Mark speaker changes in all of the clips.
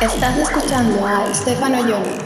Speaker 1: Estás escuchando a Stefano Johnny.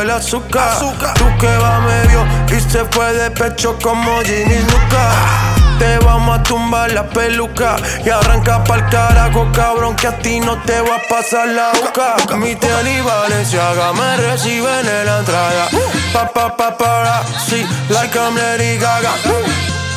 Speaker 2: El azúcar. Tú que va medio y se fue de pecho como Ginny Luca. Te vamos a tumbar la peluca y arranca pa'l carajo, cabrón, que a ti no te va a pasar la boca. Mi tenis Valenciaga me reciben en la entrada. Pa, pa, pa, para, sí, like I'm Lady Gaga.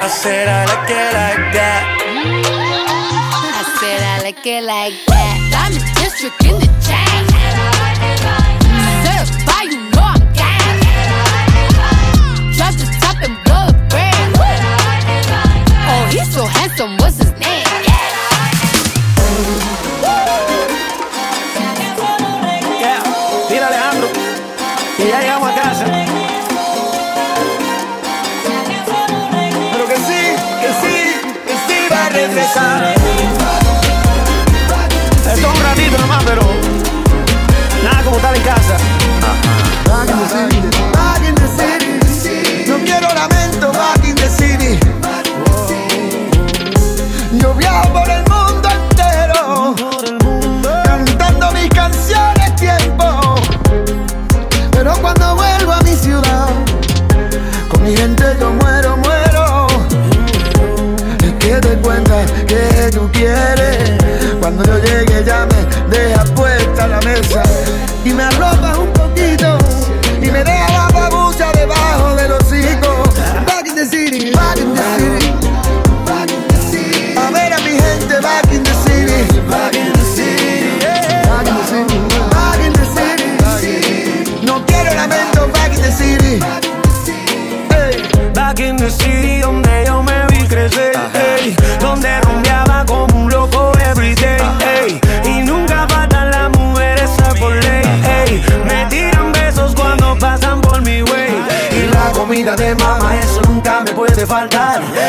Speaker 2: I said I like it like that.
Speaker 3: I said I like it like that. I'm in district in the chain. You know I'm. Oh, he's so handsome, what's his name?
Speaker 4: Yeah, finalizar. Esto un ratito nomás, pero nada como estar en casa.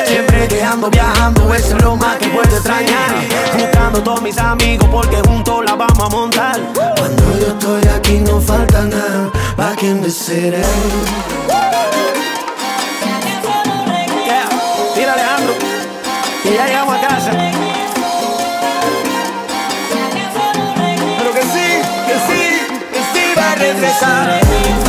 Speaker 5: Siempre que ando viajando eso es lo más que puedo extrañar, buscando todos mis amigos porque juntos la vamos a montar, cuando yo estoy aquí no falta nada, back in the city. Alejandro, y ya llegamos a casa.
Speaker 4: Pero que sí, que sí, que sí va a regresar.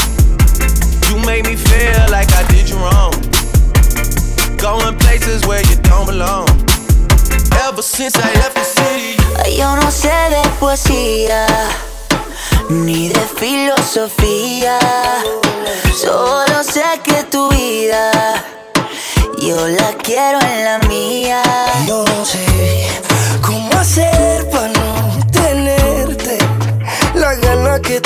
Speaker 6: You make me feel like I did you wrong. Going places where you don't belong. Ever since I left the city.
Speaker 7: Yo no sé de poesía ni de filosofía. Solo sé que tu vida yo la quiero en la mía.
Speaker 5: No sé cómo hacer para no tenerte la gana que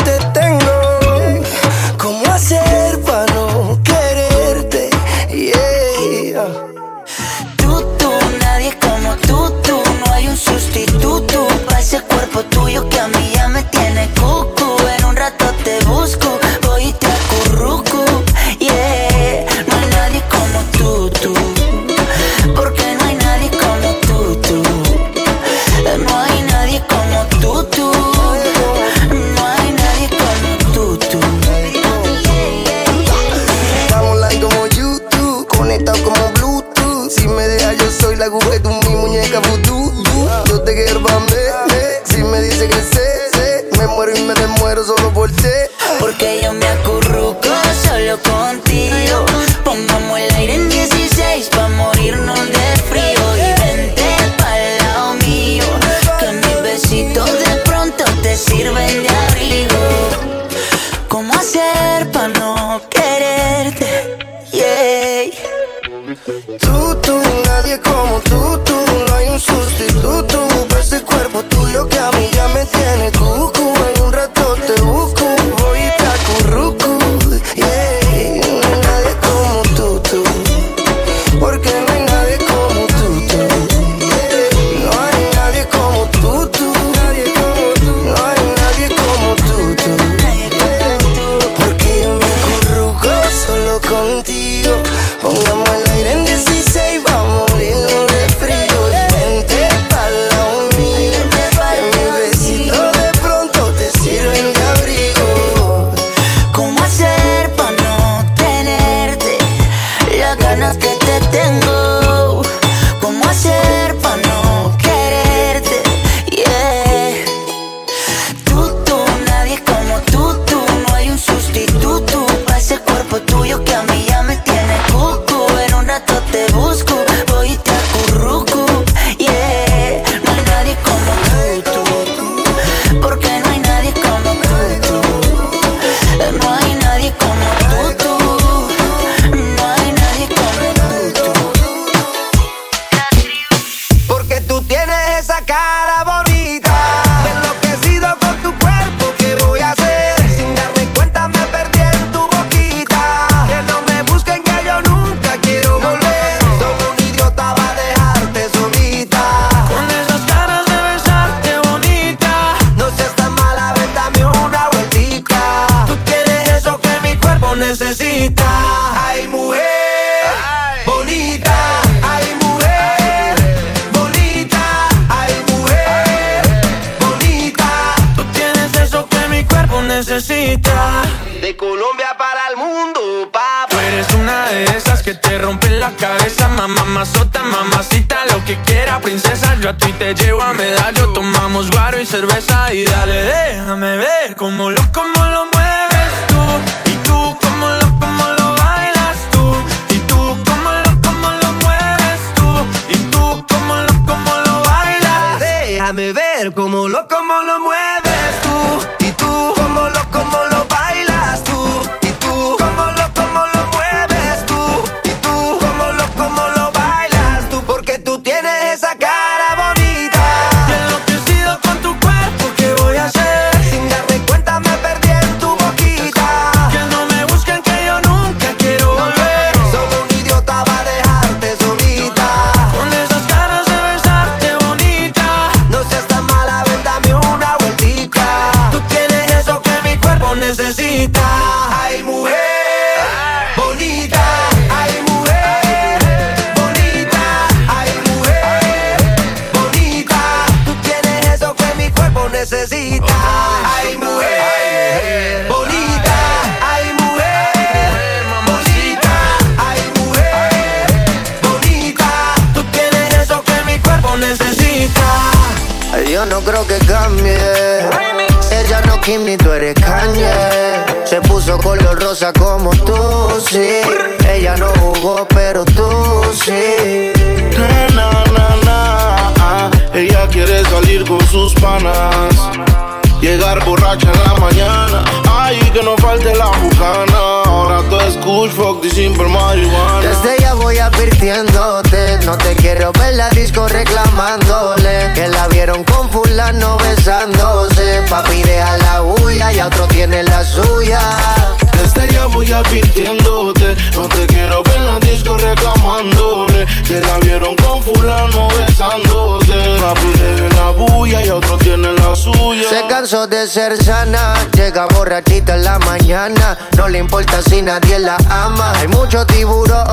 Speaker 5: De
Speaker 2: ser sana, llega borrachita en la mañana. No le importa si nadie la ama. Hay mucho tiburón,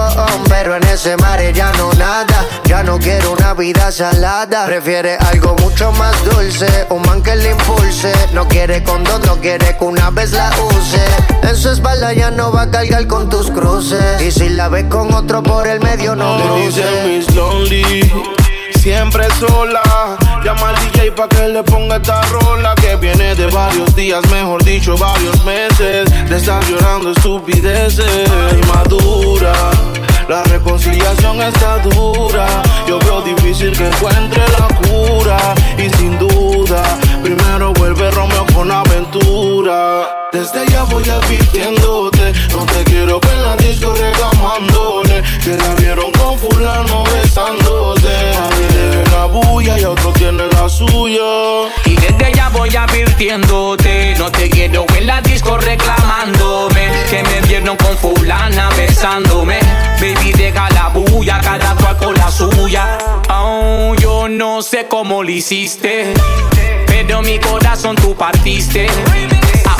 Speaker 2: pero en ese mar ya no nada. Ya no quiere una vida salada. Prefiere algo mucho más dulce, un man que le impulse. No quiere condón, no quiere que una vez la use. En su espalda ya no va a cargar con tus cruces. Y si la ves con otro por el medio, no cruces.
Speaker 8: Miss Lonely, siempre sola. Llama al DJ pa' que le ponga esta rola que viene de varios días, mejor dicho, varios meses. De estar llorando estupideces, madura. La reconciliación está dura. Yo veo difícil que encuentre la cura. Y sin duda, primero vuelve Romeo con aventura. Desde ya voy advirtiéndote. No te quiero ver en la disco reclamándole. Que la vieron con fulano besándose. Y otro tiene la suya.
Speaker 9: Y desde ya voy advirtiéndote No te quiero en la disco reclamándome Que me vieron con fulana besándome. Baby deja la bulla, cada cual con la suya. Oh, yo no sé cómo lo hiciste Pero mi corazón tú partiste.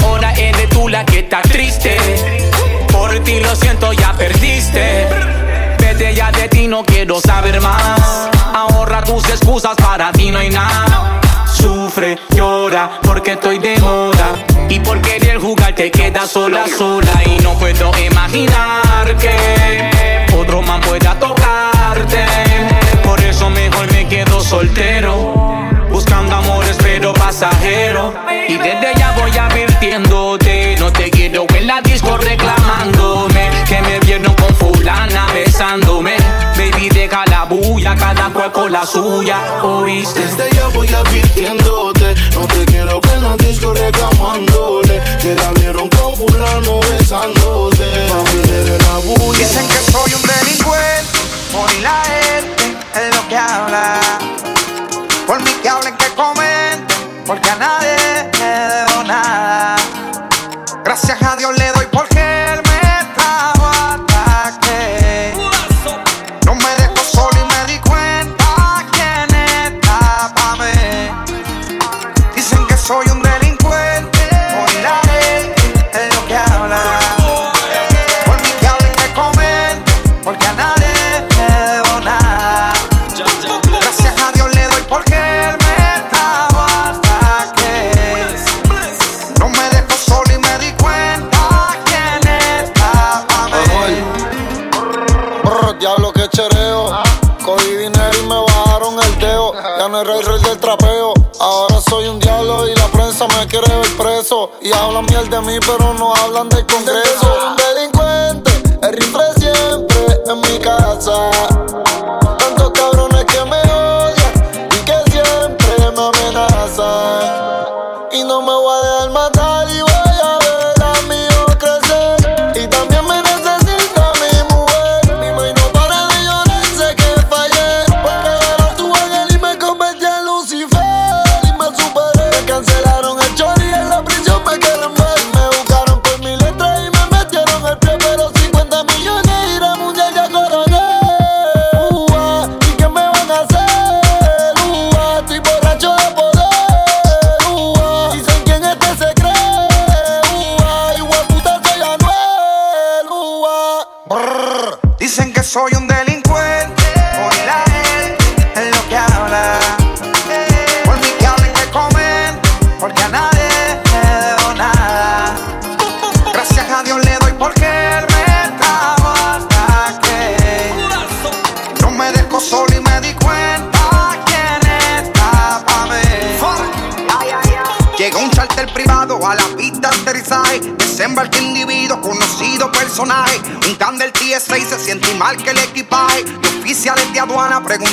Speaker 9: Ahora eres tú la que está triste. Por ti lo siento, ya perdiste. Vete ya de ti, no quiero saber más Ahorra tus excusas, para ti no hay nada. Sufre, llora, porque estoy de moda. Y por querer jugar te quedas sola, sola. Y no puedo imaginar que Otro man pueda tocarte. Por eso mejor me quedo soltero Buscando amores pero pasajero. Y desde ya voy advirtiéndote No te quiero en la disco reclamándome. Que me vieron con fulana besándome cada cual con la suya ¿Oíste?
Speaker 8: Desde ya voy advirtiéndote No te quiero ver en la disco reclamándole Que la vieron con fulano besándose Papi, de la bulla
Speaker 10: Dicen que soy un delincuente, por y la gente es lo que habla. Por mí que hablen, que comenten, porque a nadie Y
Speaker 11: hablan miel de mí, pero no hablan del Congreso.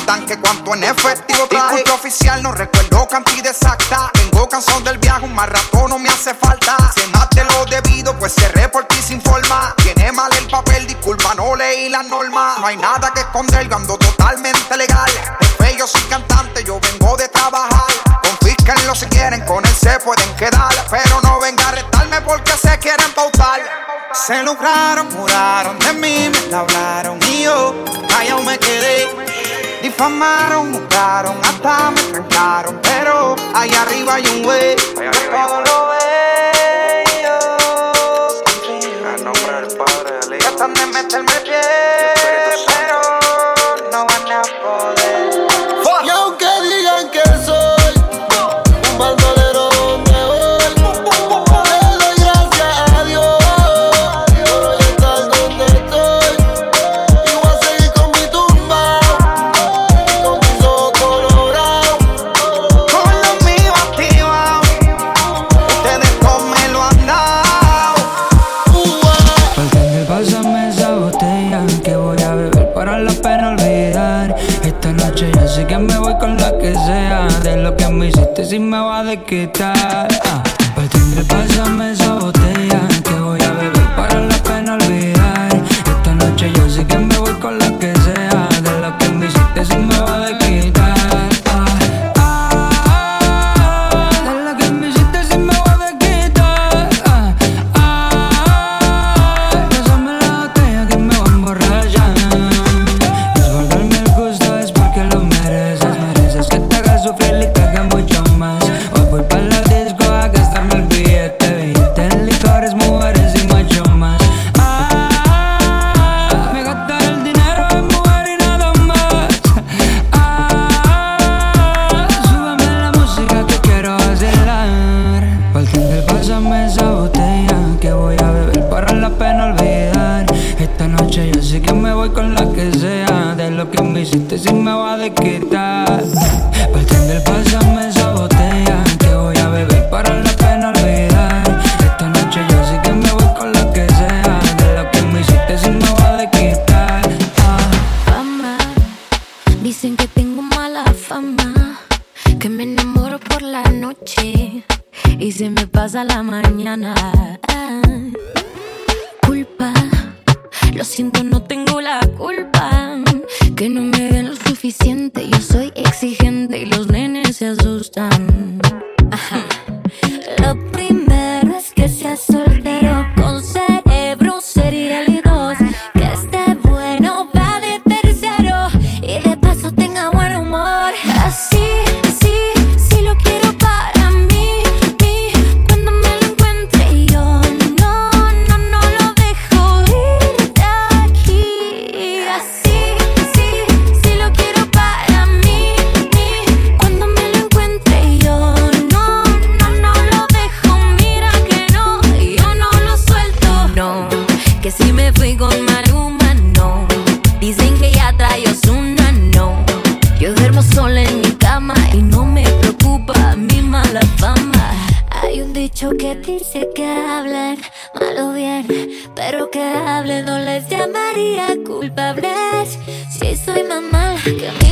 Speaker 12: tanque, cuánto en efectivo Disculpe oficial, no recuerdo cantidad exacta. Tengo cansado del viaje, un maratón no me hace falta. Se mate lo debido, pues cerré por ti sin forma. Tiene mal el papel, disculpa, no leí las normas No hay nada que esconder difamaron, buscaron, hasta me trancaron. Pero allá arriba hay un güey
Speaker 13: dice que hablen mal o bien, pero que hablen no les llamaría culpables. Si soy mala
Speaker 14: que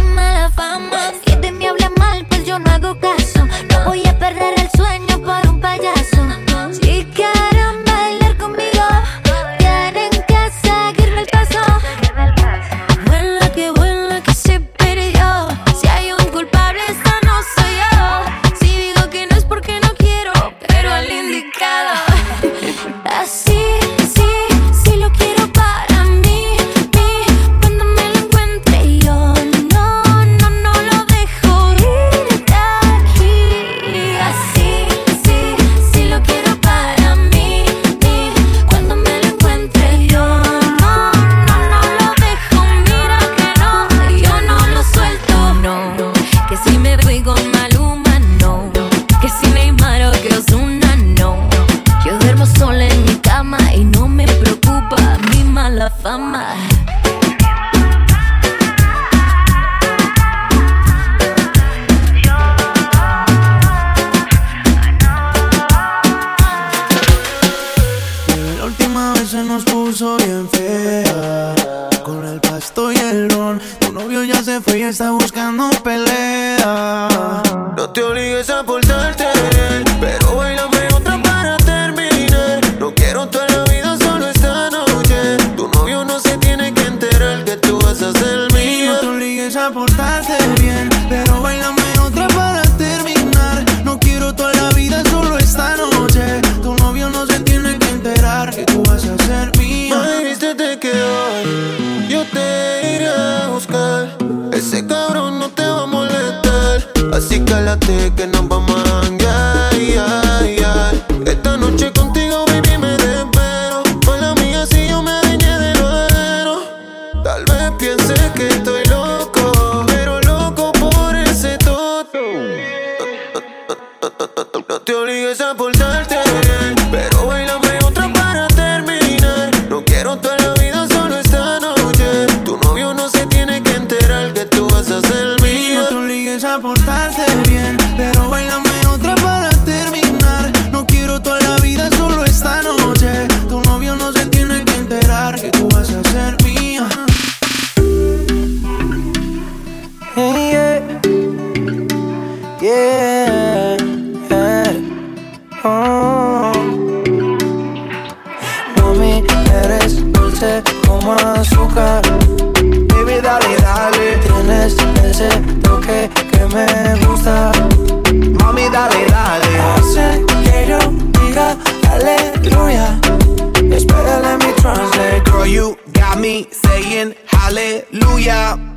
Speaker 15: aleluya. Espera, let me translate.
Speaker 6: Girl, you got me saying hallelujah.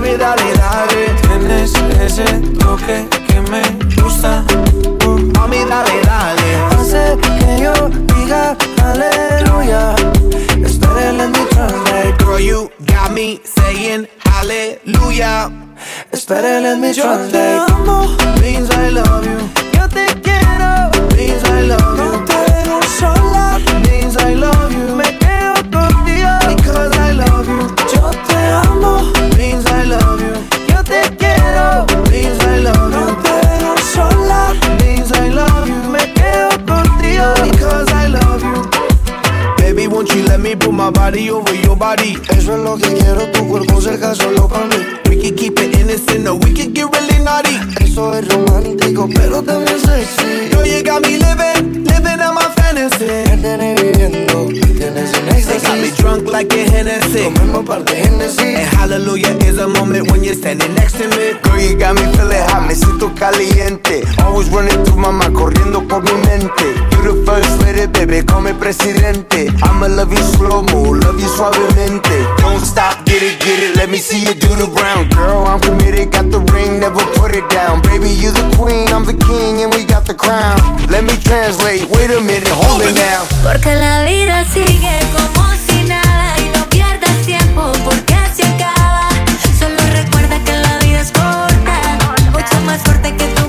Speaker 15: Baby, dale, dale.
Speaker 6: Tienes ese toque que me gusta. Uh,
Speaker 15: Mami, dale, dale. Hace que yo diga aleluya. Espera, let me translate.
Speaker 6: Girl, you got me saying hallelujah.
Speaker 15: Espera, let me
Speaker 6: Yo te amo, means I love you.
Speaker 15: Yo te quiero.
Speaker 6: Means I love you.
Speaker 15: No te dejo sola.
Speaker 6: Means I love you.
Speaker 15: Me quedo contigo.
Speaker 6: Because I love you.
Speaker 15: Yo te amo. Contigo.
Speaker 6: Because I love you. Baby, won't you let me put my body over your body?
Speaker 15: Eso es lo que quiero, tu cuerpo cerca solo para mí.
Speaker 6: We can keep it innocent or we can get really naughty.
Speaker 15: Eso es romántico, pero también sexy.
Speaker 6: Girl, you got me living, living out my They got me drunk like a And hallelujah is a moment when you're standing next to me.
Speaker 16: Girl, you got me feeling hot, me siento caliente. Always running corriendo por mi mente. You the first lady, baby, call me presidente. I'ma love you slow love you suavemente. Don't stop, get it, get it, let me see you do the. Girl, I'm committed, got the ring, never put it down. Baby, you the queen, I'm the king, and we got the
Speaker 6: crown. Let me translate, wait a minute,
Speaker 14: Porque la vida sigue como si nada y no pierdas tiempo porque se acaba. Solo recuerda que la vida es corta, mucho más fuerte que tú.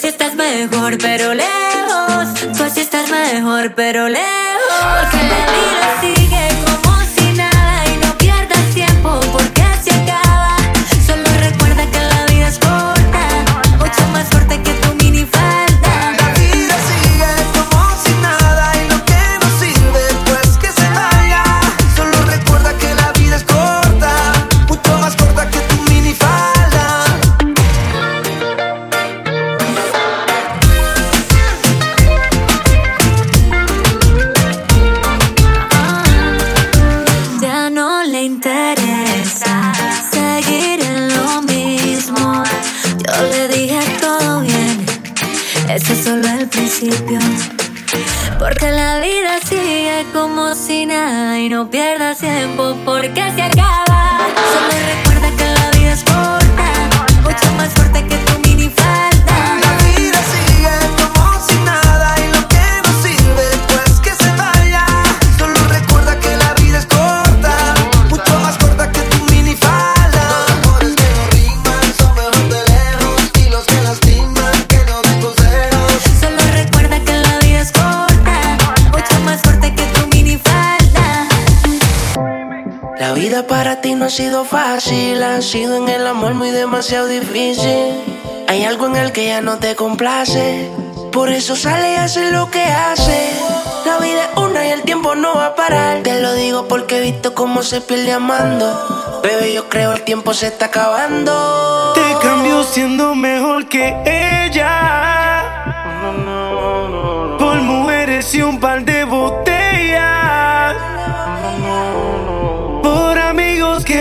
Speaker 14: así estás mejor, pero lejos. Tú así estás mejor, pero lejos.
Speaker 17: Me miro así. sido fácil, ha sido en el amor muy demasiado difícil. Hay algo en el que ya no te complace, por eso sale y hace lo que hace. La vida es una y el tiempo no va a parar. Te lo digo porque he visto cómo se pierde amando. Bebé, yo creo el tiempo se está acabando.
Speaker 18: Te cambio siendo mejor que ella. Por mujeres y un par de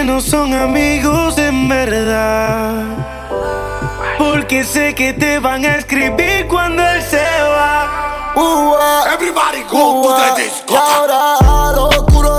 Speaker 18: no son amigos en verdad. Porque sé que te van a escribir cuando él se va.
Speaker 8: Everybody go to the disco. Ahora lo oscuro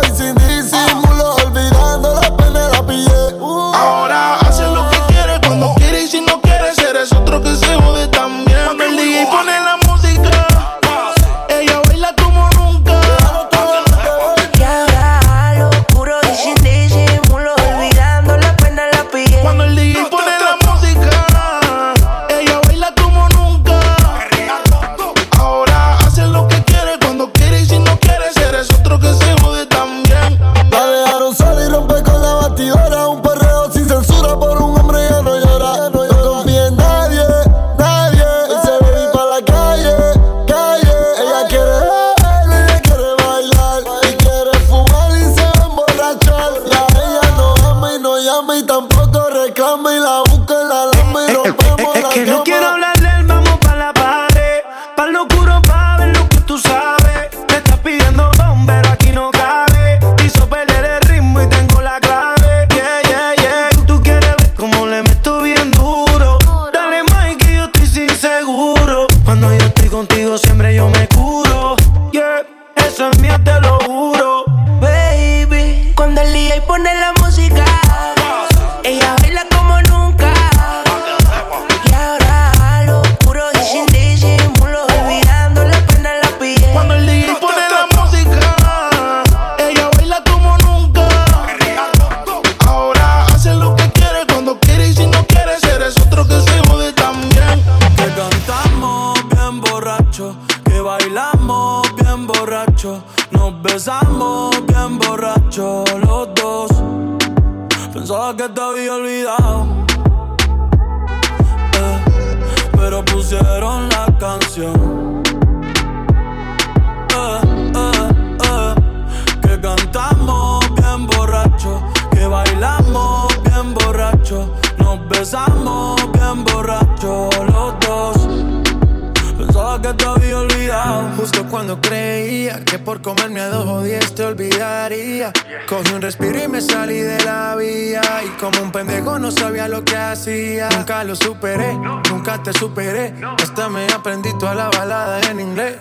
Speaker 19: Lo
Speaker 20: superé, nunca te superé. Hasta me aprendí toda la balada en inglés.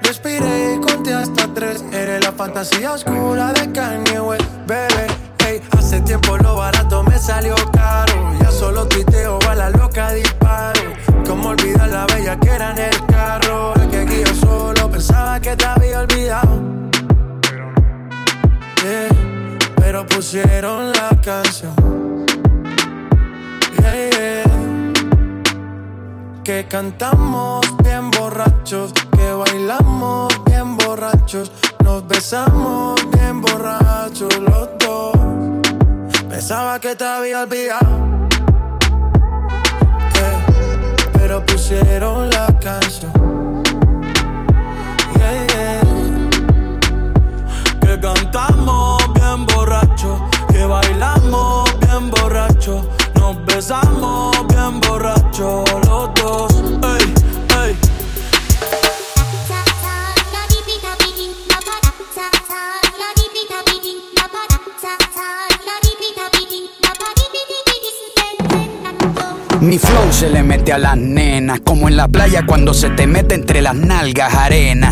Speaker 20: Respiré y conté hasta tres. Eres la fantasía oscura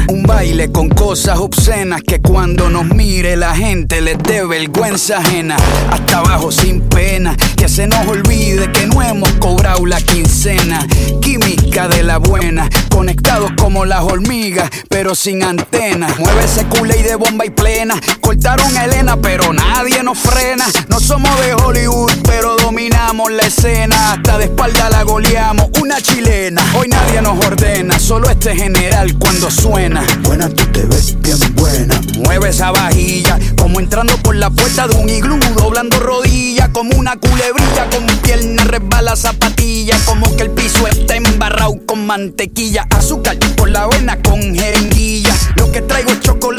Speaker 21: Un baile con cosas obscenas que cuando nos mire la gente les dé vergüenza ajena. Hasta abajo sin pena, que se nos olvide que no hemos cobrado la quincena. Química de la buena, conectados como las hormigas, pero sin antenas. Mueve ese culé de bomba y plena. Cortaron a Elena, pero nadie nos frena. No somos de Hollywood, pero dominamos la escena. Hasta de espalda la goleamos, una chilena. Hoy nadie nos ordena, solo este general cuando suena. Buena, tú te ves bien buena. Mueve esa vajilla, como entrando por la puerta de un iglú, doblando rodillas, como una culebrilla, con pierna resbala zapatilla, como que el piso está embarrado con mantequilla, azúcar por la avena con jeringuilla. Lo que traigo es chocolate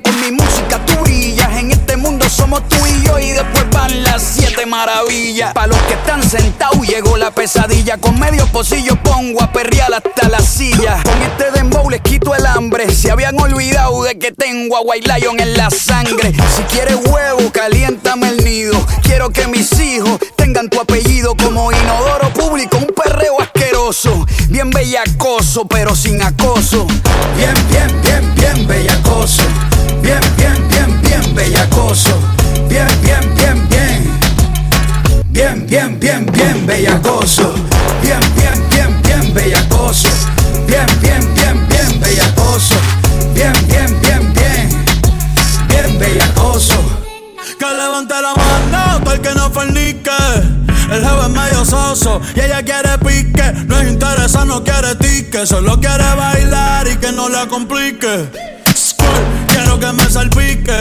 Speaker 21: con mi música tú brillas. En este mundo somos tú y yo y después van las siete maravillas. Pa' los que están sentados llegó la pesadilla, con medio pocillo pongo a perrear hasta la silla. Con este dembow les quito el hambre, se habían olvidado de que tengo a White Lion en la sangre. Si quieres huevo, caliéntame el nido. Quiero que mis hijos tengan tu apellido como inodoro público, un perreo asqueroso. Bien bellacoso, pero sin acoso. Bien, bien, bien, bien bellacoso. Bellacoso. Bien, bien, bien, bien. Bien, bien, bien, bien bellacoso. Bien, bien, bien, bien bellacoso. Bien, bien, bien, bien bellacoso. Bien, bien, bien, bien. Bien bellacoso.
Speaker 22: Que levante la mano todo el que no fornique. El jefe es medio soso y ella quiere pique. No es interesa, no quiere tique. Solo quiere bailar y que no la complique. Squirt, quiero que me salpique.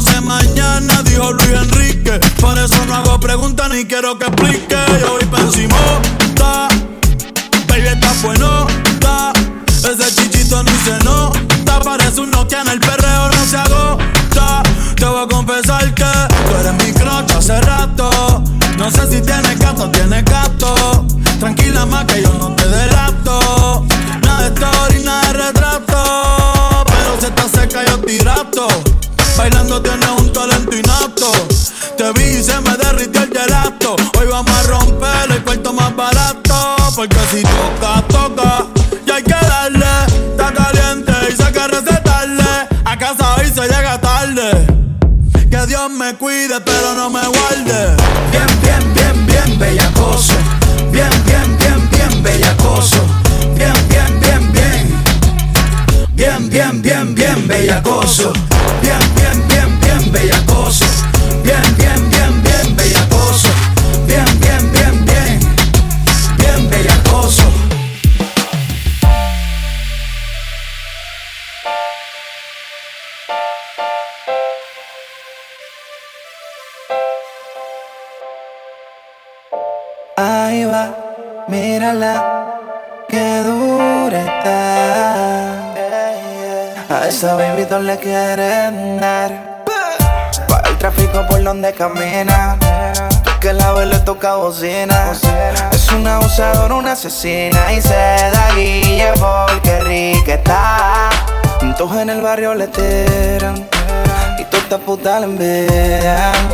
Speaker 22: No sé mañana, dijo Luis Enrique. Por eso no hago preguntas ni quiero que explique. Yo voy pa' encima, ta. Baby, está bueno, ta. Ese chichito ni se nota. Parece un Nokia en el perreo, no se agota. Te voy a confesar que tú eres mi crocha hace rato. No sé si tienes gato tienes gato. Tranquila más que yo no Bailando tienes un talento inapto. Te vi y se me derritió el gelato. Hoy vamos a romper el cuarto más barato. Porque si toca, toca. Y hay que darle. Está caliente y sé que recetarle. A casa hoy se llega tarde. Que Dios me cuide, pero no me guarde.
Speaker 21: Bien, bien, bien, bien bellacoso. Bien, bien, bien, bien bellacoso. Bien, bien, bien, bien. Bien, bien, bien, bien bellacoso.
Speaker 20: Esa baby le quieren dar. Para el tráfico por donde camina. Tú que la ves le toca bocina. Es
Speaker 23: una abusadora, una asesina y se da guille porque rica está. Todos en el barrio le tiran y toda esta puta la envidian.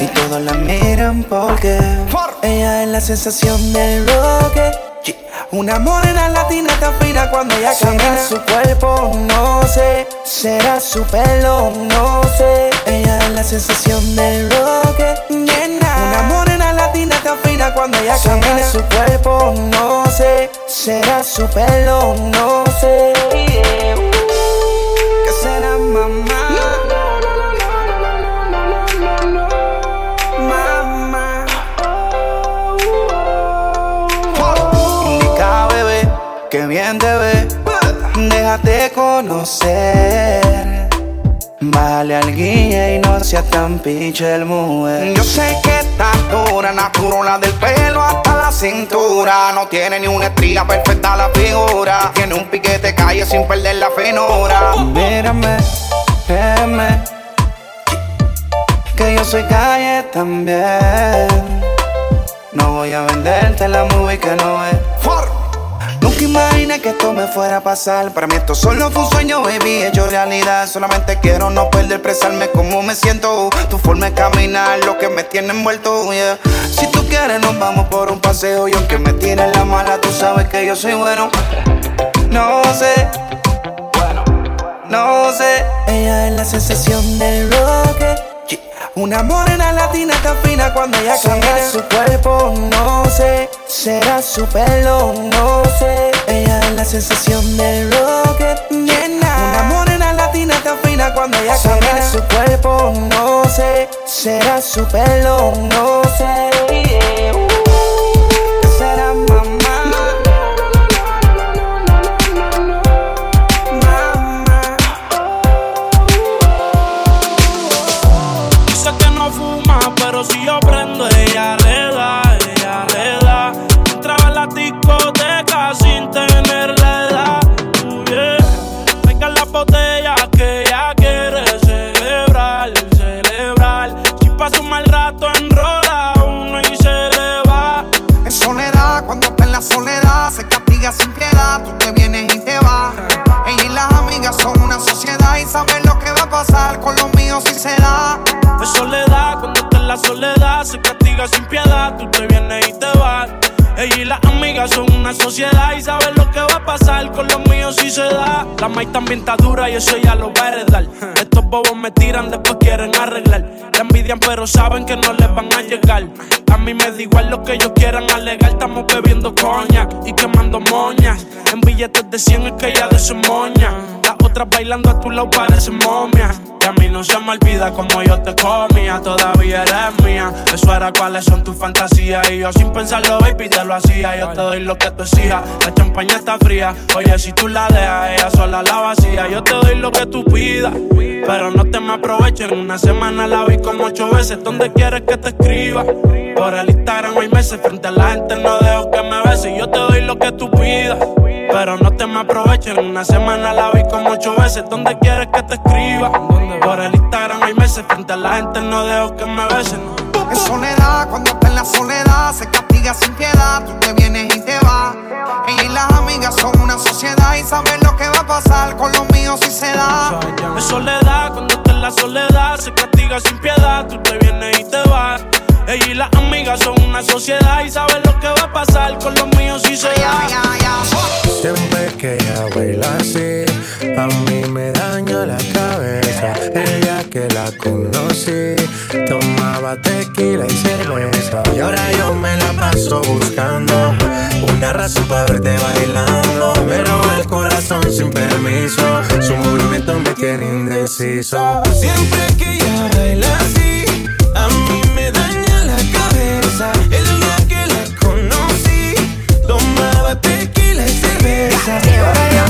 Speaker 23: Y todos la miran porque ella es la sensación del roque. Una morena latina tan fina cuando ella camina su cuerpo, no sé. Será su pelo, no sé. Ella es la sensación del roque. Una morena latina tan fina cuando ella camina su cuerpo, no sé. Será su pelo, no sé. ¿Qué será? Mamá. Que bien te ve. Déjate conocer. Vale al guía y no seas tan pinche el mujer.
Speaker 10: Yo sé que estás dura, natural del pelo hasta la cintura. No tiene ni una estría perfecta la figura. Tiene un piquete calle sin perder la finura.
Speaker 23: Mírame, créeme que yo soy calle también. No voy a venderte la movie que no es. Nunca imaginé que esto me fuera a pasar. Para mí esto solo fue un sueño, baby, hecho realidad. Solamente quiero no perder, expresarme como me siento. Tu forma de caminar, lo que me tiene envuelto, yeah. Si tú quieres, nos vamos por un paseo. Y aunque me tienes la mala, tú sabes que yo soy bueno. No sé, no sé. Ella es la sensación del roque. Una morena latina tan fina cuando ella camina su cuerpo, no sé. Será su pelo, no sé. Ella es la sensación del roque. Una morena latina tan fina cuando ella camina su cuerpo, no sé. Será su pelo, no sé. ¿Qué
Speaker 24: la
Speaker 10: soledad, se castiga sin piedad. Tú te vienes y. Ella y las amigas son una sociedad y saben lo que va a pasar con los míos si se da.
Speaker 24: La maíz también está dura y eso ya lo va a heredar. Estos bobos me tiran, después quieren arreglar. La envidian, pero saben que no les van a llegar. A mí me da igual lo que ellos quieran alegar. Estamos bebiendo coña y quemando moñas. En billetes de 100 es que ella de su moña. Las otras bailando a tu lado parecen momias. Y a mí no se me olvida como yo te comía. Todavía eres mía. Eso era cuáles son tus fantasías. Y yo sin pensarlo, baby, te lo hacía. Yo te doy lo que tú exijas. La champaña está fría. Oye, si tú la dejas, ella sola la vacía. Yo te doy lo que tú pidas. Pero no te me aproveches. En una semana la vi como ocho veces. ¿Dónde quieres que te escriba? Por el Instagram hay meses. Frente a la gente no dejo que me beses. Yo te doy lo que tú pidas. Pero no te me aproveches. En una semana la vi como ocho veces. ¿Dónde quieres que te escriba? Por el Instagram hay meses. Frente a la gente no dejo que me besen.
Speaker 10: En soledad, cuando está en la soledad, se castiga sin piedad. Tú te vienes y te vas. Ella y las amigas son una sociedad y saben lo que va a pasar con los míos si se da.
Speaker 24: En soledad, cuando está en la soledad, se castiga sin piedad. Tú te vienes y te vas. Ella y las amigas son una sociedad y saben lo que va a pasar con los míos si se da.
Speaker 20: Siempre que ella baila así, a mí me daña la cabeza. Ella que la conocí, tomaba tequila y cerveza. Y ahora yo me la paso buscando una razón para verte bailando. Me roba el corazón sin permiso, su movimiento me tiene indeciso. Siempre que ella baila así,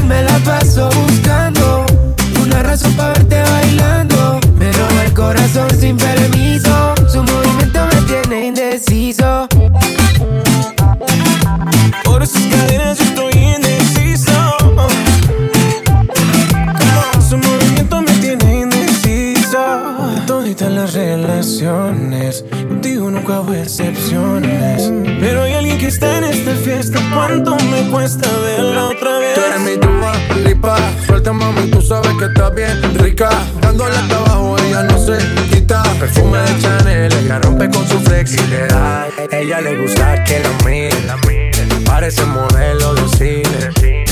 Speaker 20: me la
Speaker 23: paso buscando una razón para verte bailando. Me roba el corazón sin permiso, su movimiento me tiene indeciso.
Speaker 20: Por sus cadenas yo estoy indeciso. Su movimiento me tiene indeciso. Toditas las relaciones, contigo nunca hubo excepciones.
Speaker 17: Pero hay alguien que está en esta fiesta, ¿cuánto me cuesta verlo?
Speaker 20: Tú eres mi dua lipa. Suelta mami, tú sabes que estás bien rica. Dándole hasta abajo, ella no se quita. Perfume de Chanel, ella rompe con su flexibilidad. Ella le gusta que la mire. Parece modelo de cine.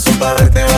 Speaker 17: razón para verte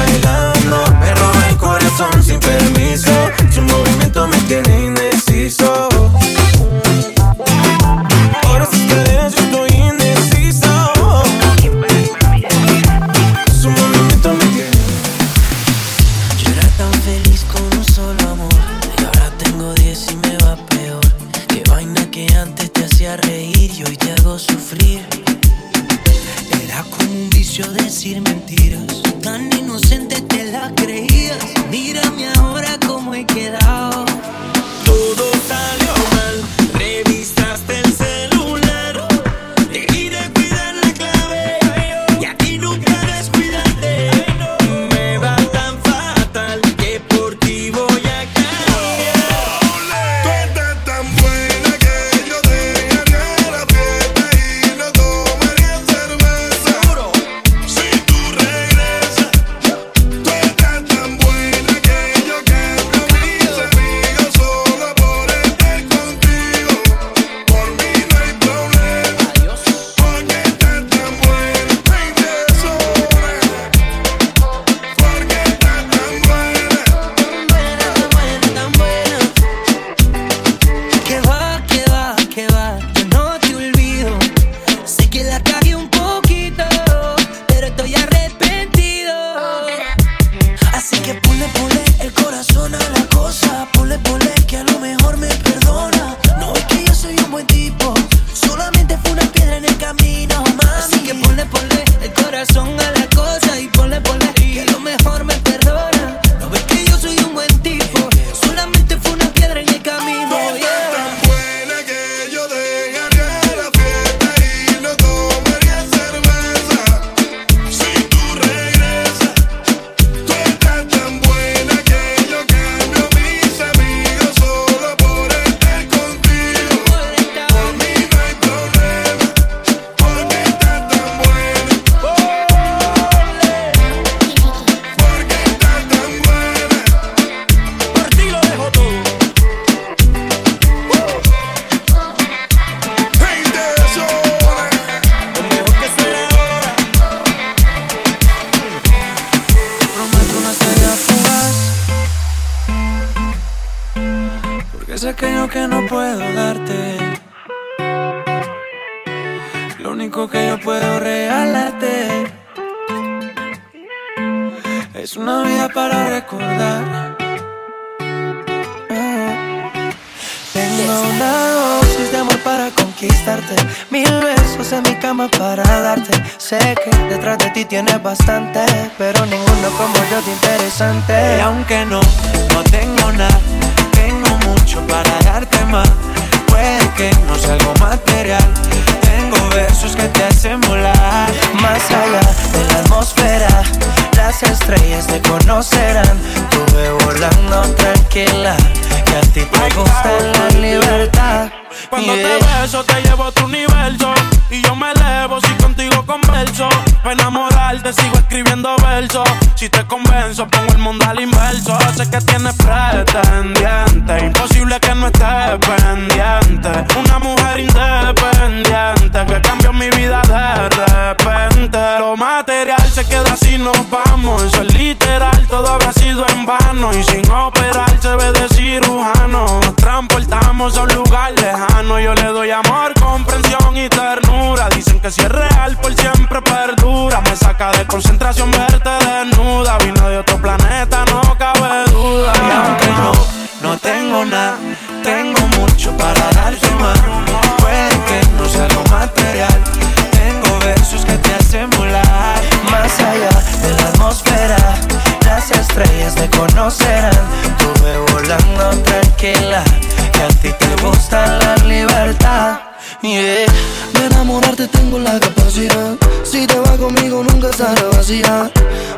Speaker 18: conmigo nunca estará vacía.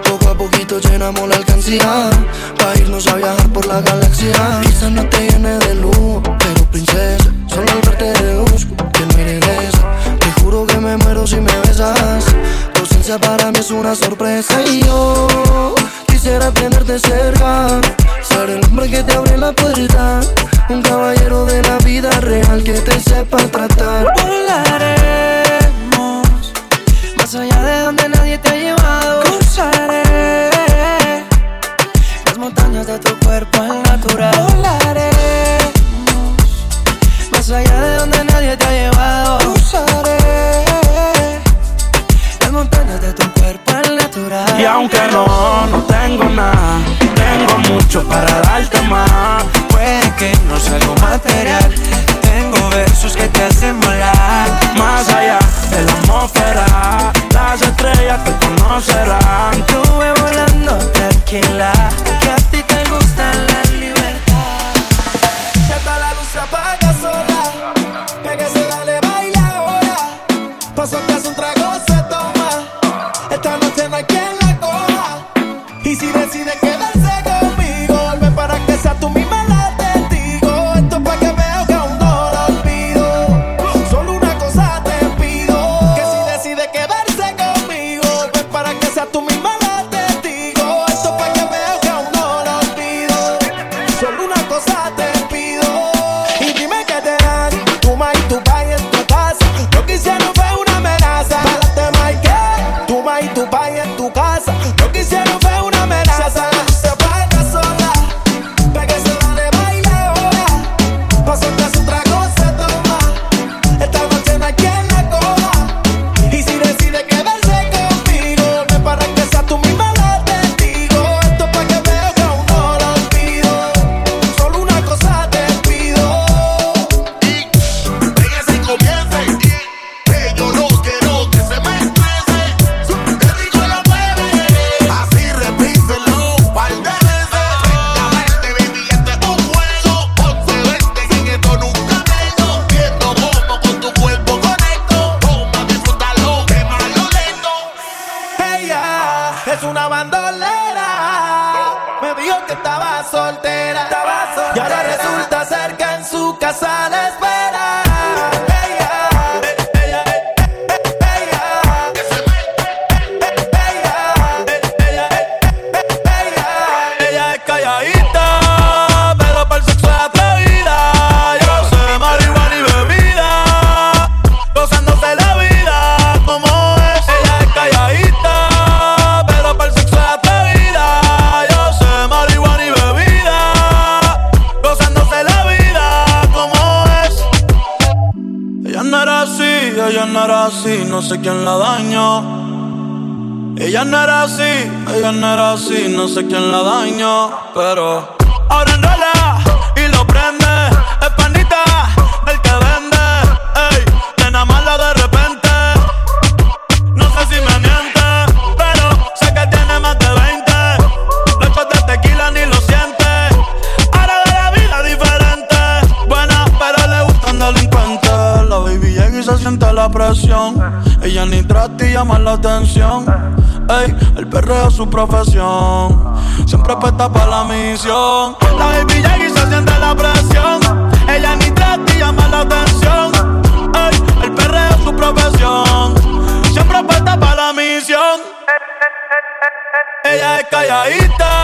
Speaker 18: Poco a poquito llenamos la alcancía. Pa' irnos a viajar por la galaxia. Quizás no te llene de luz, pero princesa, solo al verte deduzco que me regresa. Te juro que me muero si me besas. Tu ausencia para mí es una sorpresa y yo quisiera tenerte cerca. Ser el hombre que te abre la puerta. Un caballero de la vida real que te sepa tratar.
Speaker 17: Volaremos más allá de donde nadie te ha llevado. Cruzaré las montañas de tu cuerpo al natural. Volaremos más allá de donde nadie te ha llevado. Cruzaré las montañas de tu cuerpo al natural.
Speaker 24: Y aunque no, no tengo nada, tengo mucho para darte más.
Speaker 17: Puede que no sea algo material. Tengo versos que te hacen volar.
Speaker 24: Más allá de la atmósfera, las estrellas te conocerán.
Speaker 17: Estuve volando tranquila. Que a ti te gusta la libertad.
Speaker 18: Que hasta la luz apaga sola. Pégase, dale, baila ahora. Paso hace un trago se toma. Esta noche no hay quien la coja. Y si decide no
Speaker 22: era así, ella no era así, no sé quién la dañó. Ella no era así, ella no era así, no sé quién la dañó, pero ahora enrola y lo prende, es panita, ella ni trata y llama la atención. Ey, el perreo es su profesión. Siempre apuesta para la misión. La baby llega y se siente la presión. Ella ni trata y llama la atención. Ey, el perreo es su profesión. Siempre apuesta para la misión. Ella es calladita,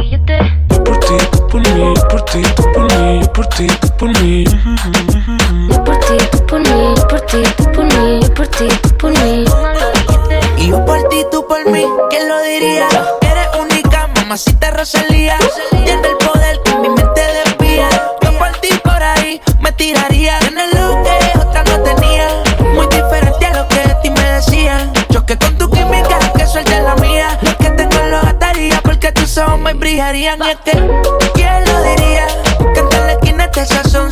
Speaker 14: que harían es que, ¿quién lo diría? Que en la esquina este sazón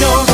Speaker 17: knows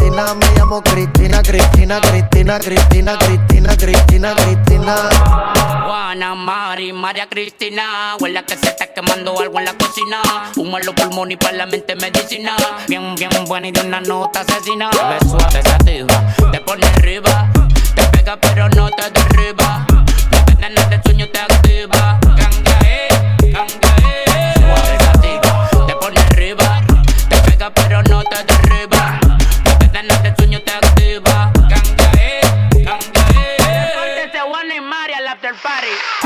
Speaker 25: me llamo Cristina, Cristina, Cristina, Cristina, Cristina, Cristina, Cristina.
Speaker 9: Juana, Mari, María Cristina. Huele que se está quemando algo en la cocina. Humo en los pulmones y para la mente medicina. Bien, bien buena y de una nota asesina. Te suave, sativa, te pone arriba. Te pega pero no te derriba. La cadena de sueño te activa. Ganga, eh, ganga, eh. Suave, sativa, te pone arriba. Te pega pero no te derriba.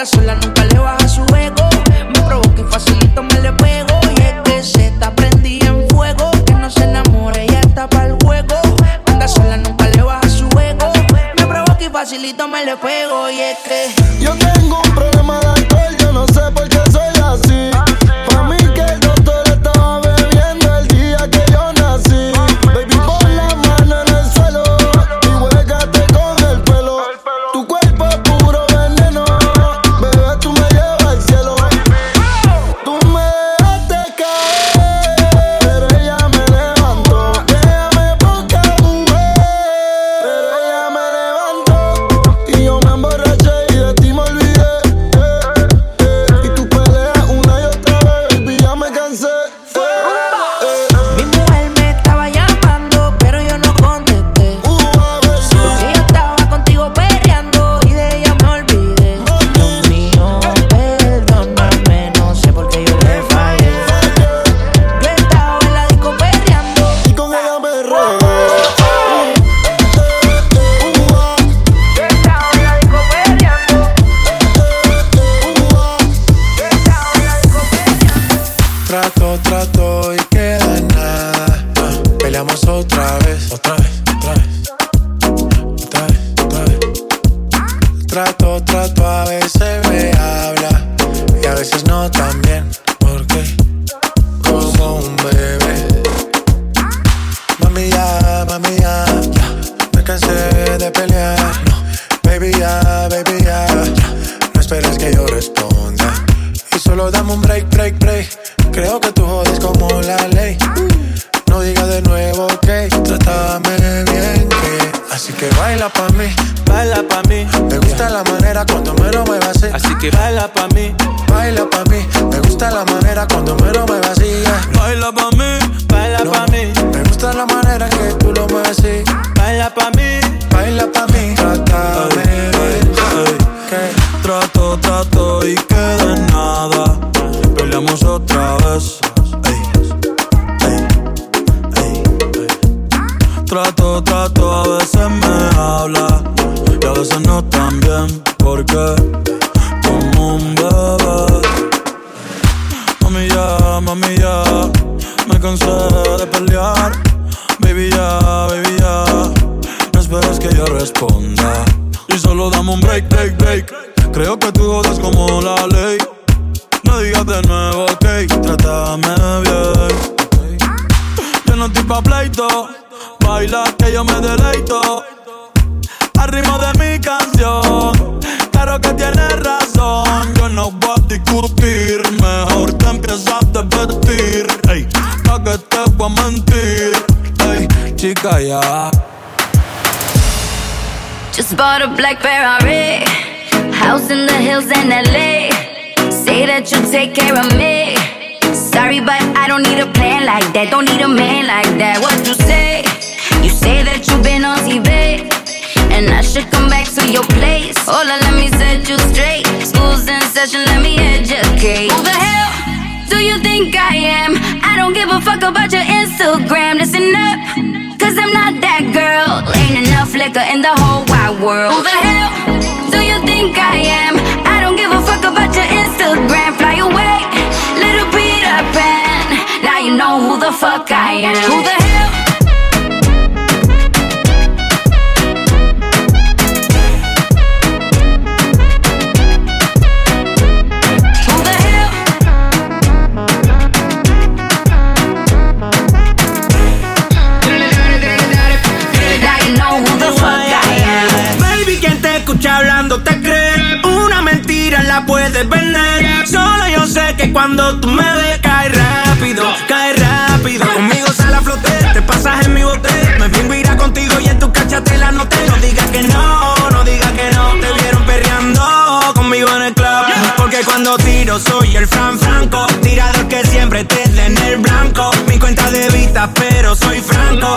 Speaker 26: Anda sola, nunca le baja su ego. Me provoca y facilito me le pego. Y es que se está prendida en fuego, que no se enamore, ella está para el juego. Anda sola, nunca le baja su ego. Me provoca y facilito me le pego. Y es que
Speaker 11: Yo tengo un problema de
Speaker 27: cuando tú
Speaker 28: me
Speaker 4: ves cae rápido, cae rápido. Conmigo sale a flote, te pasas en mi bote. Me vengo irá contigo y en tu cacha te la noté. No digas que no, no digas que no. Te vieron perreando conmigo en el club. Porque cuando tiro soy el Fran Franco. Tirador que siempre te den el blanco. Mi cuenta de vista, pero soy franco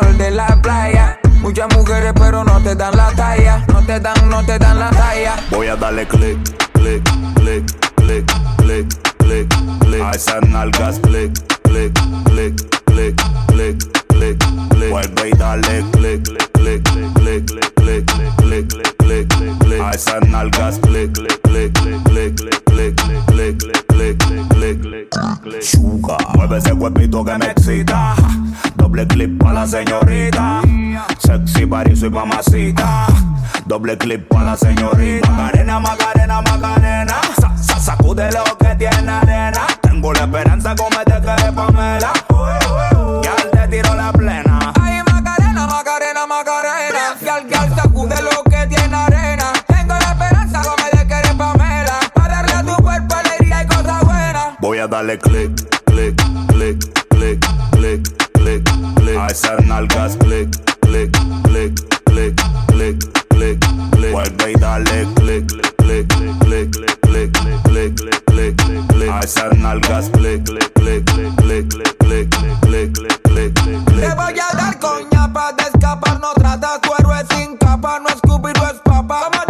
Speaker 29: sol de la playa. Muchas mujeres, pero no te dan la talla. No te dan, no te dan la talla.
Speaker 30: Voy a darle click, click, click, click, click, click, click. A esas nalgas, click, click, click, click, click, click, click. Vuelve y dale click, click, click, click, click, click, click, click. A esas nalgas, click, click, click, click, click, click, click, click, click, click lechuga. Mueve ese huevito que me excita. Doble clip para la señorita. Sexy París y mamacita. Doble clip para la señorita. Macarena, Macarena, Macarena. Sa -sa Sacude lo que tiene arena. Tengo la esperanza comete que es Pamela.
Speaker 29: Uy.
Speaker 30: Voy a darle click, click, click, click, click, click, click. A esas nalgas click, click, click, click, click, click, click. Vuelve y dale click, click, click, click, click, click, click, click. A esas nalgas click, click, click, click, click, click, click, click.
Speaker 29: Te voy a dar coña pa' escapar, no tratas tu héroe sin capa, no escupir, no es papa.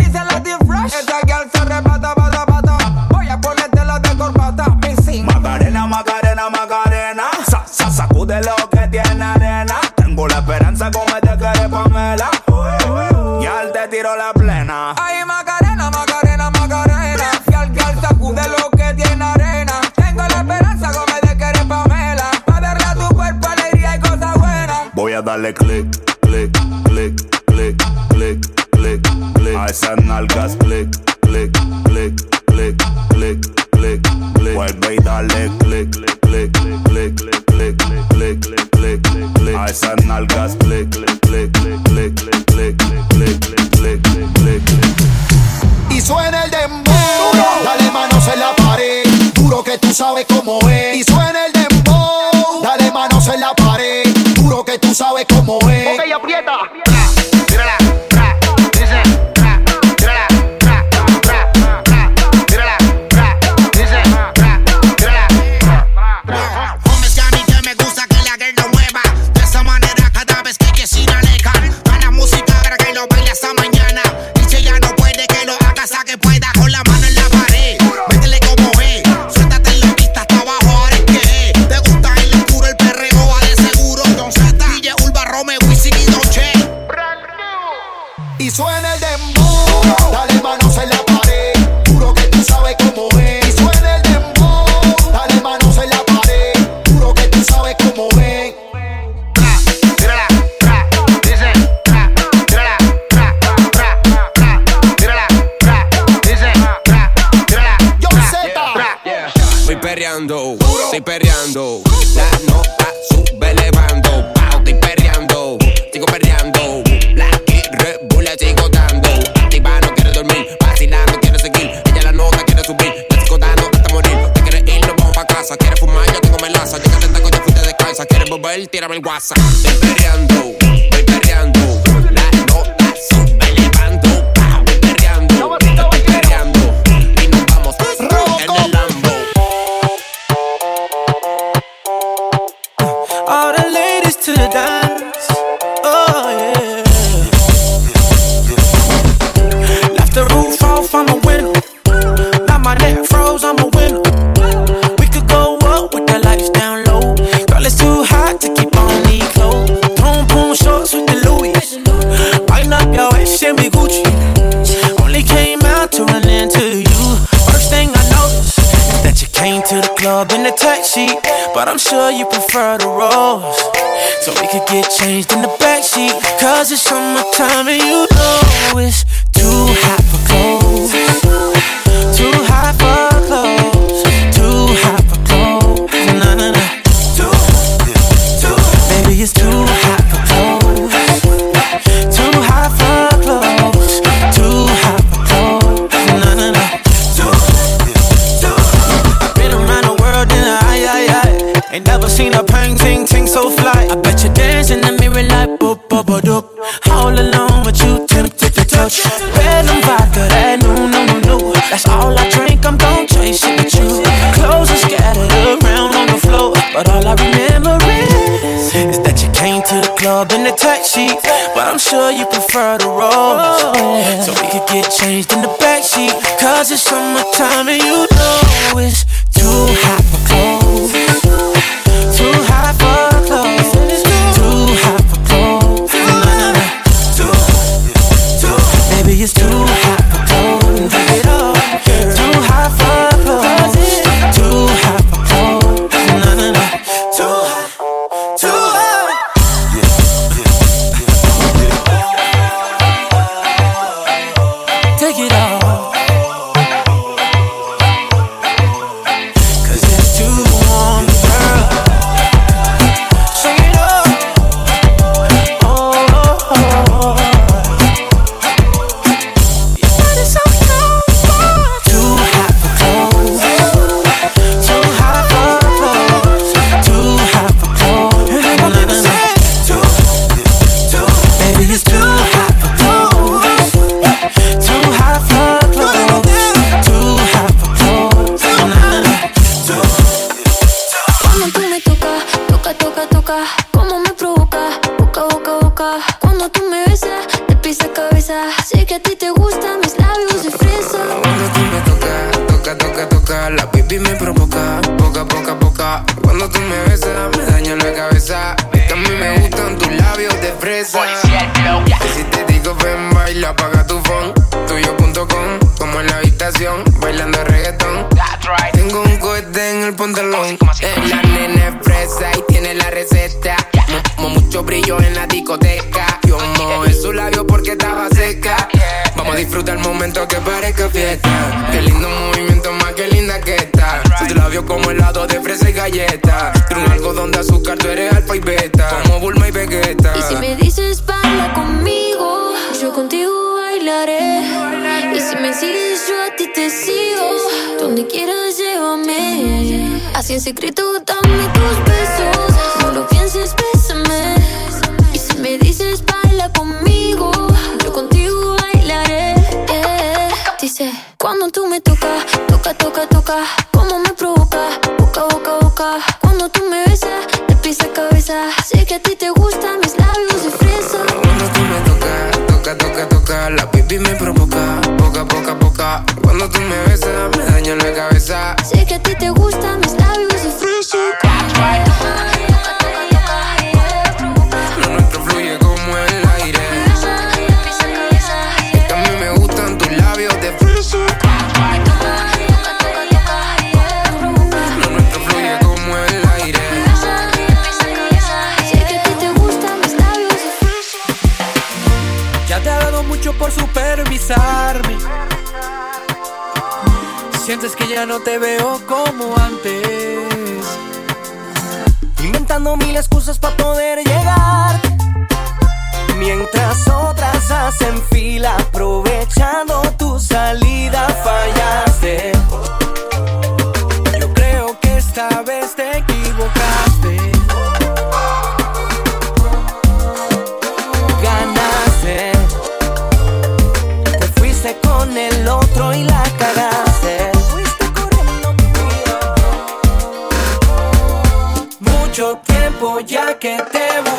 Speaker 30: tiro la plena.
Speaker 29: Ay, Macarena, Macarena, Macarena. Y al gal sacude lo que tiene arena. Tengo la esperanza como de que eres Pamela. Pa' darle a tu cuerpo alegría y cosas buenas.
Speaker 30: Voy a darle click, click, click, click, click, click, click. A esas nalgas, click, click, click, click, click, click, click. Vuelve y dale click, click, click, click, click, click, click, click. A esas nalgas, click, click.
Speaker 31: Sabes cómo es.
Speaker 6: Perreando. La nota sube elevando. Pao, estoy perreando, sigo perreando. La Bull le sigo dando. Activa, no quiere dormir. Vacilando, quiere seguir. Ella la nota quiere subir. Le sigo dando hasta morir. Te quiere ir, nos vamos pa' casa. Quiere fumar, yo tengo melaza. Llega senta con yo fuiste de casa. Quiere volver, tírame el WhatsApp.
Speaker 17: A taxi, but I'm sure you prefer the rose. So we could get changed in the backseat, cause it's summertime and you know it's too hot for clothes. Too hot for boop boop. All alone with you, tempted to touch. And vodka, that no no no no. That's all I drink. I'm gon' chase it with you. Clothes are scattered around on the floor, but all I remember is, is that you came to the club in a taxi. But I'm sure you prefer the rose, so we could get changed in the backseat. Cause it's summertime and you know it's too hot ha dado mucho por supervisarme. Sientes que ya no te veo como antes. Inventando mil excusas para poder llegar. Mientras otras hacen fila, aprovechando tu salida, fallaste. que te voy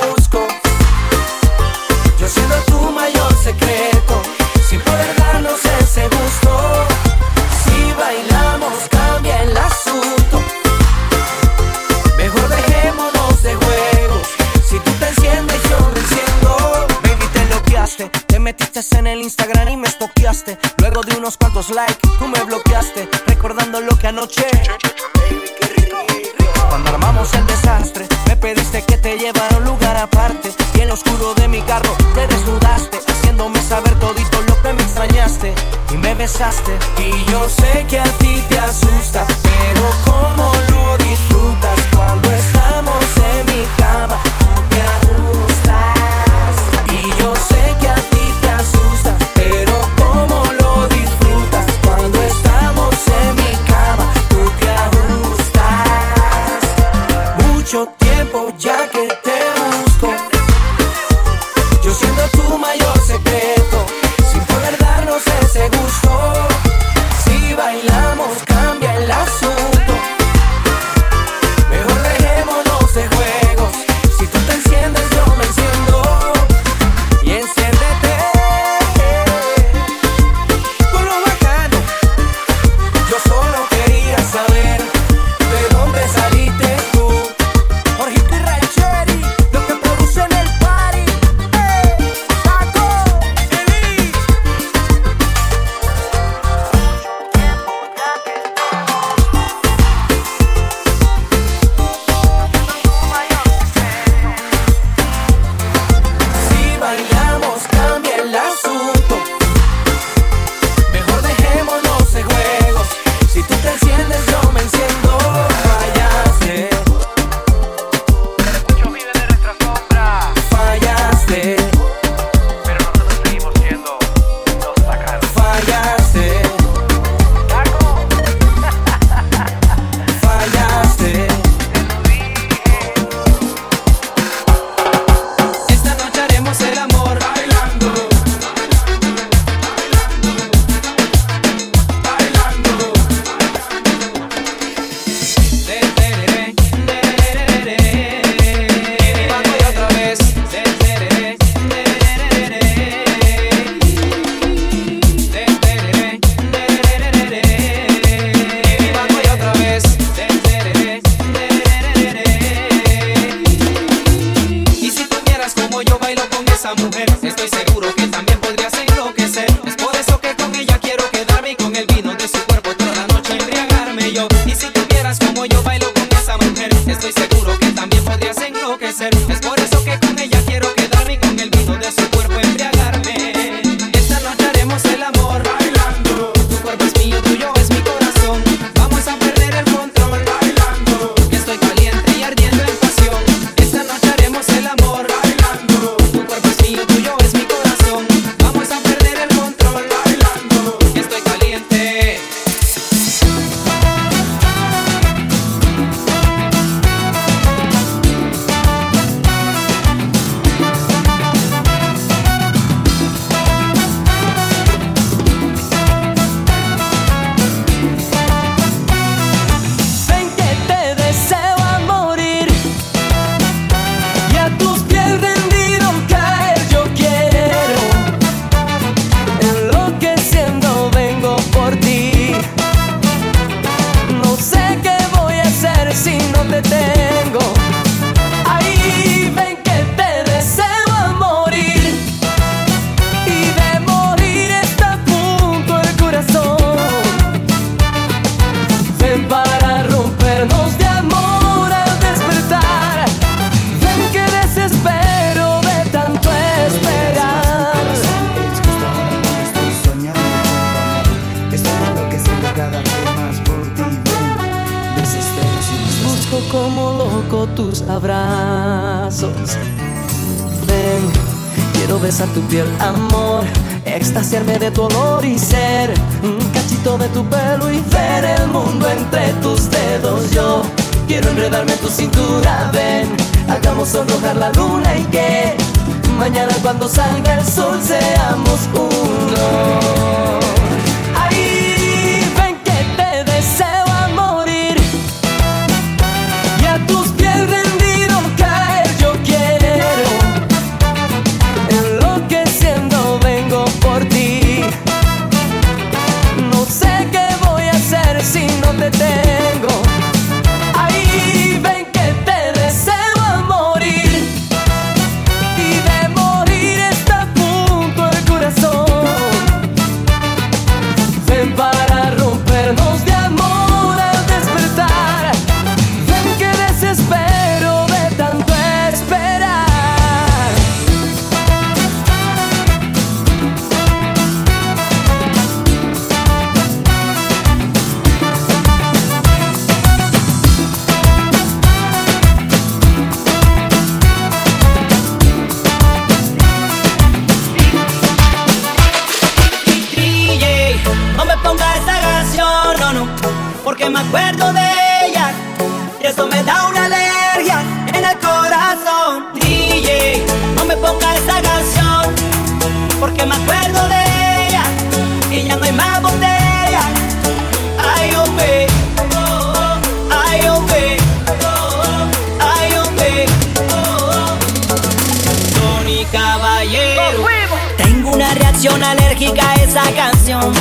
Speaker 32: esa canción.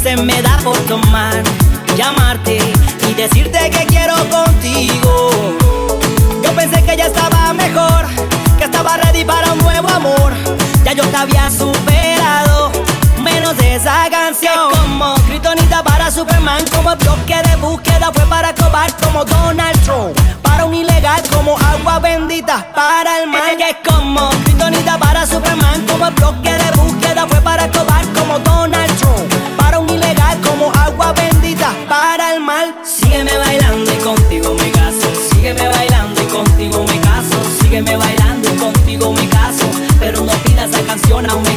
Speaker 32: Se me da por tomar, llamarte y decirte que quiero contigo. Yo pensé que ya estaba mejor, que estaba ready para un nuevo amor. Ya yo te había superado, menos de esa canción. Que como Kryptonita para Superman, como bloque de búsqueda fue para cobar como Donald Trump. Para un ilegal como agua bendita para el mal. Que como Kryptonita para Superman, como bloque de búsqueda fue para cobar como Donald Trump. Para un ilegal como agua bendita para el mal. Sígueme bailando y contigo me caso. Sígueme bailando y contigo me caso. Sígueme bailando y contigo me caso. Pero no pidas esa canción a un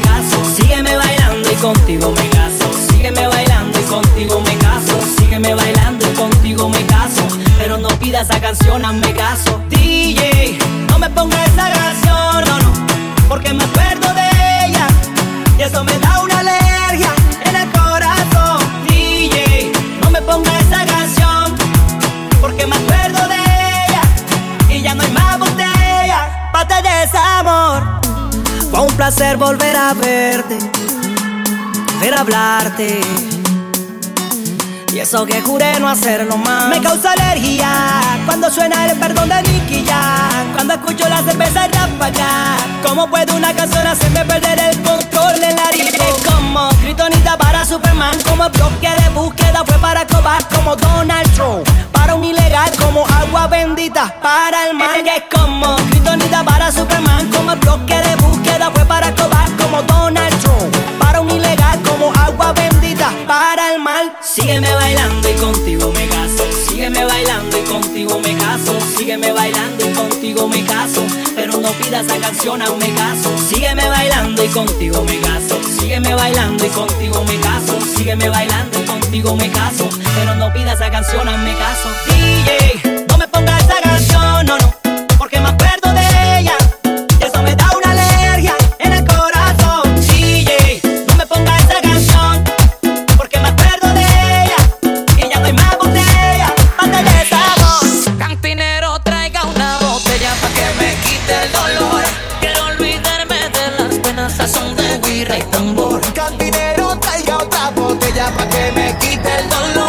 Speaker 32: contigo me caso. Sígueme bailando y contigo me caso. Sígueme bailando y contigo me caso. Pero no pidas esa canción a me caso. DJ, no me pongas esa canción, no, no. Porque me acuerdo de ella. Y eso me da una alergia en el corazón. DJ, no me pongas esa canción. Porque me acuerdo de ella. Y ya no hay más botella. Pate de desamor. Fue un placer volver a verte volver hablarte. Y eso que juré no hacerlo más. Me causa alergia cuando suena el perdón de Nicky Jam. Cuando escucho la cerveza ráfaga. ¿Cómo puede una canción hacerme perder el control del ritmo? Como Kryptonita para Superman. Como bloque de búsqueda fue para Cobar. Como Donald Trump para un ilegal. Como agua bendita para el mal. Este es como Kryptonita para Superman. Como bloque de búsqueda fue para Cobar. Como Donald Trump ilegal como agua bendita para el mal. Sígueme bailando y contigo me caso. Sígueme bailando y contigo me caso. Sígueme bailando y contigo me caso. Pero no pidas la canción, aún me caso. Sígueme bailando y contigo me caso. Sígueme bailando y contigo me caso. Sígueme bailando y contigo me caso. Pero no pidas la canción, aún me caso. DJ, no me pongas esa canción, no, no. Porque más
Speaker 33: que me quite el dolor.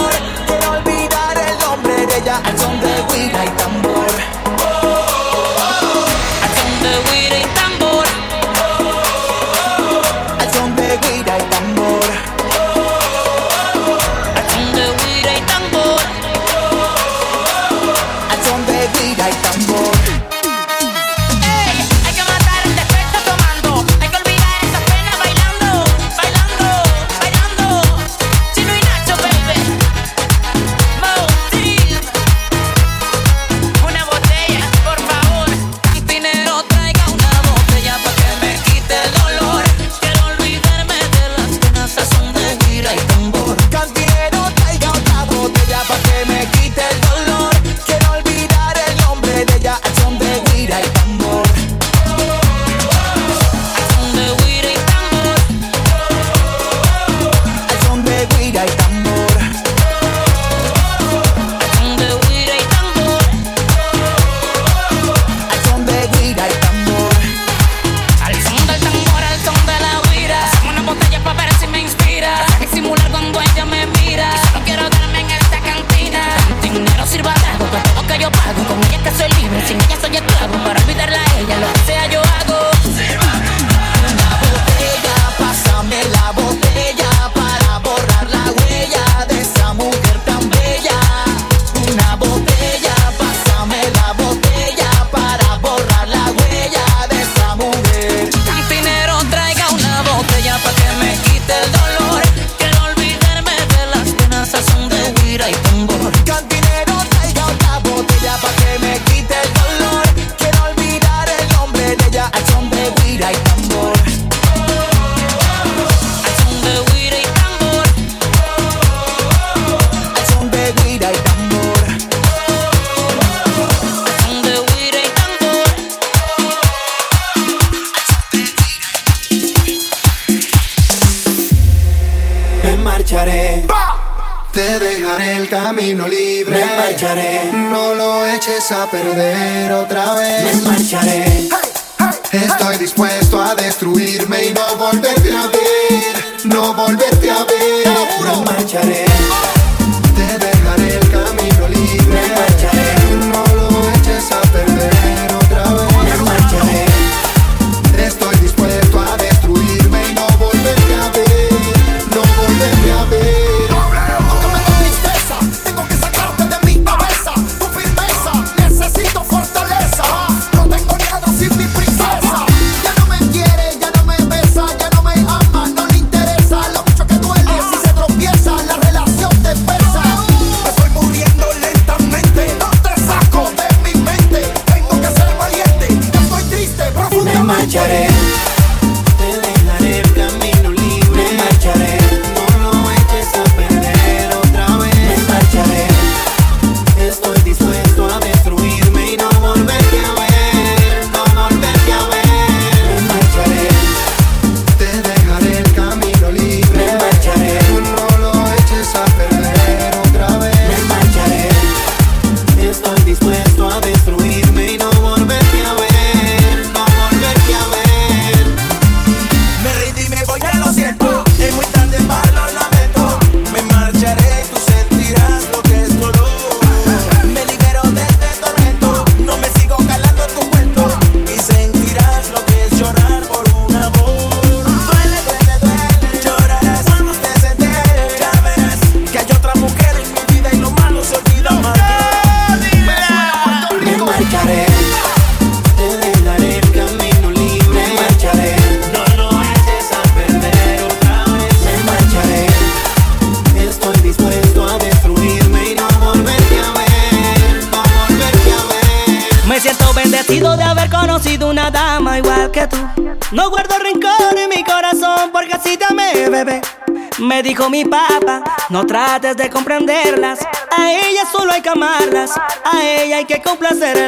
Speaker 32: trates de comprenderlas. A ellas solo hay que amarlas, a ella hay que
Speaker 20: complacer.